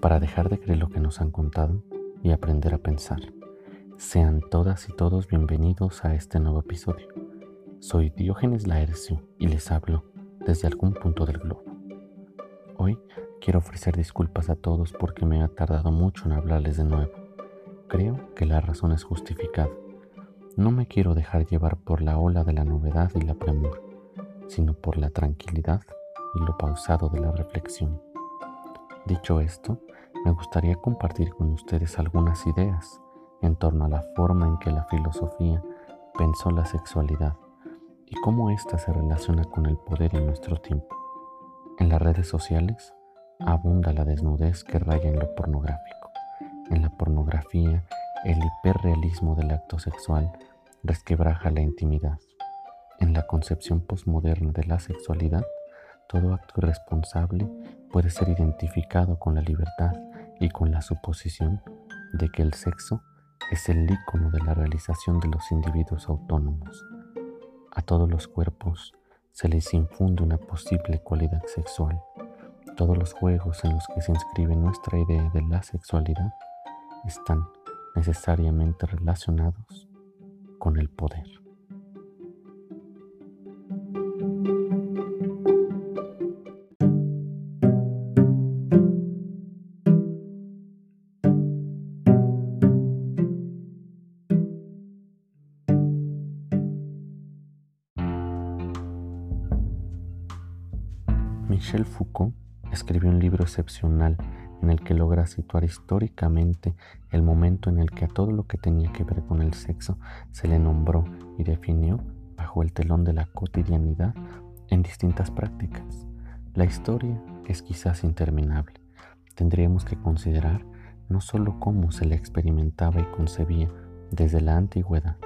para dejar de creer lo que nos han contado y aprender a pensar. Sean todas y todos bienvenidos a este nuevo episodio. Soy Diógenes Laercio y les hablo desde algún punto del globo. Hoy quiero ofrecer disculpas a todos porque me ha tardado mucho en hablarles de nuevo. Creo que la razón es justificada. No me quiero dejar llevar por la ola de la novedad y la premura, sino por la tranquilidad y lo pausado de la reflexión. Dicho esto, me gustaría compartir con ustedes algunas ideas en torno a la forma en que la filosofía pensó la sexualidad y cómo ésta se relaciona con el poder en nuestro tiempo. En las redes sociales abunda la desnudez que raya en lo pornográfico. En la pornografía, el hiperrealismo del acto sexual resquebraja la intimidad. En la concepción posmoderna de la sexualidad, todo acto irresponsable puede ser identificado con la libertad y con la suposición de que el sexo es el ícono de la realización de los individuos autónomos. A todos los cuerpos se les infunde una posible cualidad sexual. Todos los juegos en los que se inscribe nuestra idea de la sexualidad están necesariamente relacionados con el poder. Michel Foucault escribió un libro excepcional en el que logra situar históricamente el momento en el que a todo lo que tenía que ver con el sexo se le nombró y definió bajo el telón de la cotidianidad en distintas prácticas. La historia es quizás interminable. Tendríamos que considerar no solo cómo se le experimentaba y concebía desde la antigüedad,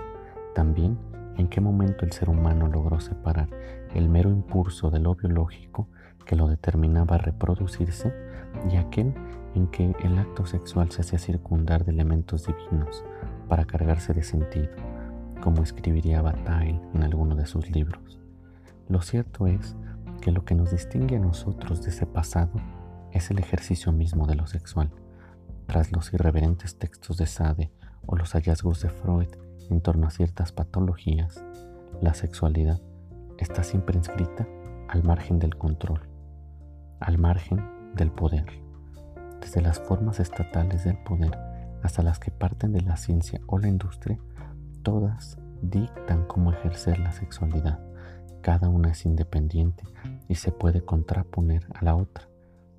también en qué momento el ser humano logró separar el mero impulso de lo biológico que lo determinaba a reproducirse y aquel en que el acto sexual se hacía circundar de elementos divinos para cargarse de sentido, como escribiría Bataille en alguno de sus libros. Lo cierto es que lo que nos distingue a nosotros de ese pasado es el ejercicio mismo de lo sexual. Tras los irreverentes textos de Sade o los hallazgos de Freud en torno a ciertas patologías, la sexualidad está siempre inscrita al margen del control, al margen del poder, desde las formas estatales del poder hasta las que parten de la ciencia o la industria, todas dictan cómo ejercer la sexualidad. Cada una es independiente y se puede contraponer a la otra.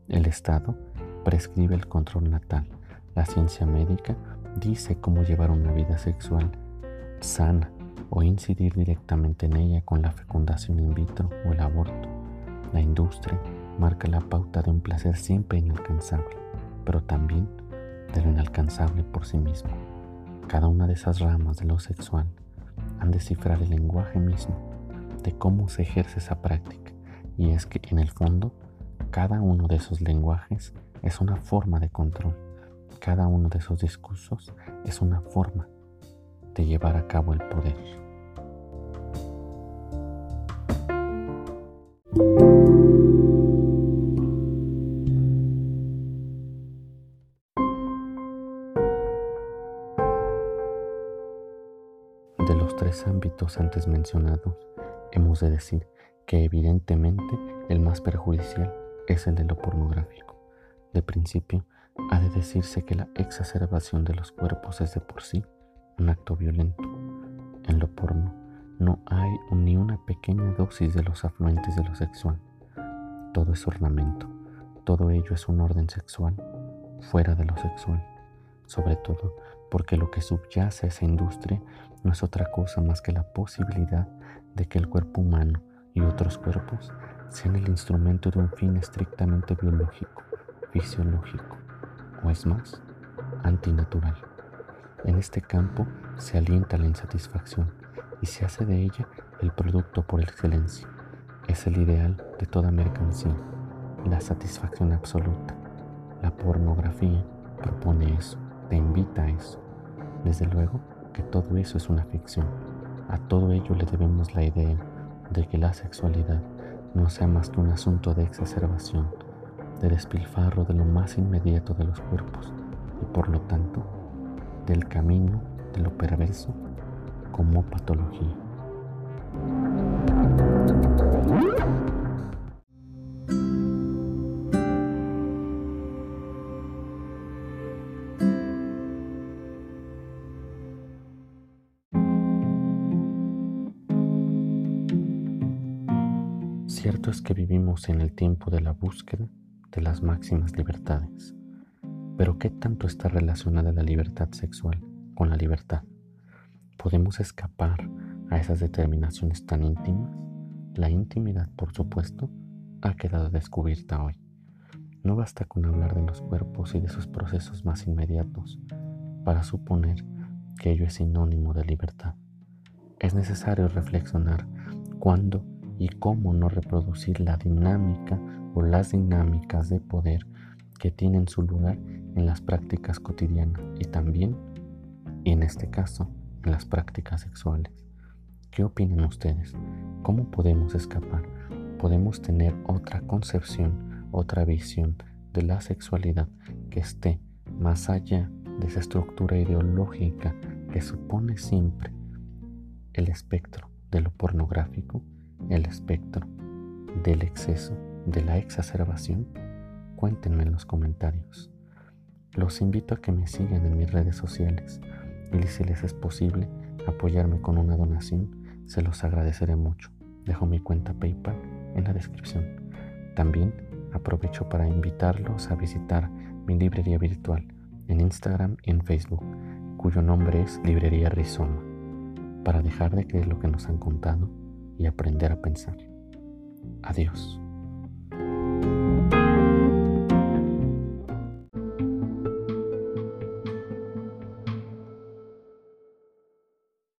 El Estado prescribe el control natal. La ciencia médica dice cómo llevar una vida sexual sana o incidir directamente en ella con la fecundación in vitro o el aborto. La industria marca la pauta de un placer siempre inalcanzable, pero también de lo inalcanzable por sí mismo. Cada una de esas ramas de lo sexual han de cifrar el lenguaje mismo de cómo se ejerce esa práctica, y es que en el fondo cada uno de esos lenguajes es una forma de control, cada uno de esos discursos es una forma de llevar a cabo el poder. De los tres ámbitos antes mencionados, hemos de decir que evidentemente el más perjudicial es el de lo pornográfico. De principio, ha de decirse que la exacerbación de los cuerpos es de por sí un acto violento. En lo porno no hay ni una pequeña dosis de los afluentes de lo sexual. Todo es ornamento, todo ello es un orden sexual, fuera de lo sexual, sobre todo porque lo que subyace a esa industria no es otra cosa más que la posibilidad de que el cuerpo humano y otros cuerpos sean el instrumento de un fin estrictamente biológico, fisiológico, o es más, antinatural. En este campo se alienta la insatisfacción y se hace de ella el producto por excelencia. Es el ideal de toda mercancía, la satisfacción absoluta. La pornografía propone eso, te invita a eso. Desde luego que todo eso es una ficción. A todo ello le debemos la idea de que la sexualidad no sea más que un asunto de exacerbación, de despilfarro de lo más inmediato de los cuerpos y por lo tanto del camino de lo perverso como patología. Cierto es que vivimos en el tiempo de la búsqueda de las máximas libertades, pero ¿qué tanto está relacionada la libertad sexual con la libertad? ¿Podemos escapar a esas determinaciones tan íntimas? La intimidad, por supuesto, ha quedado descubierta hoy. No basta con hablar de los cuerpos y de sus procesos más inmediatos para suponer que ello es sinónimo de libertad. Es necesario reflexionar cuándo y cómo no reproducir la dinámica o las dinámicas de poder que tienen su lugar en las prácticas cotidianas y también, y en este caso, en las prácticas sexuales. ¿Qué opinan ustedes? ¿Cómo podemos escapar? ¿Podemos tener otra concepción, otra visión de la sexualidad que esté más allá de esa estructura ideológica que supone siempre el espectro de lo pornográfico? el espectro del exceso, de la exacerbación? Cuéntenme en los comentarios. Los invito a que me sigan en mis redes sociales y si les es posible apoyarme con una donación, se los agradeceré mucho. Dejo mi cuenta PayPal en la descripción. También aprovecho para invitarlos a visitar mi librería virtual en Instagram y en Facebook, cuyo nombre es Librería Rizoma, para dejar de creer lo que nos han contado y aprender a pensar. Adiós.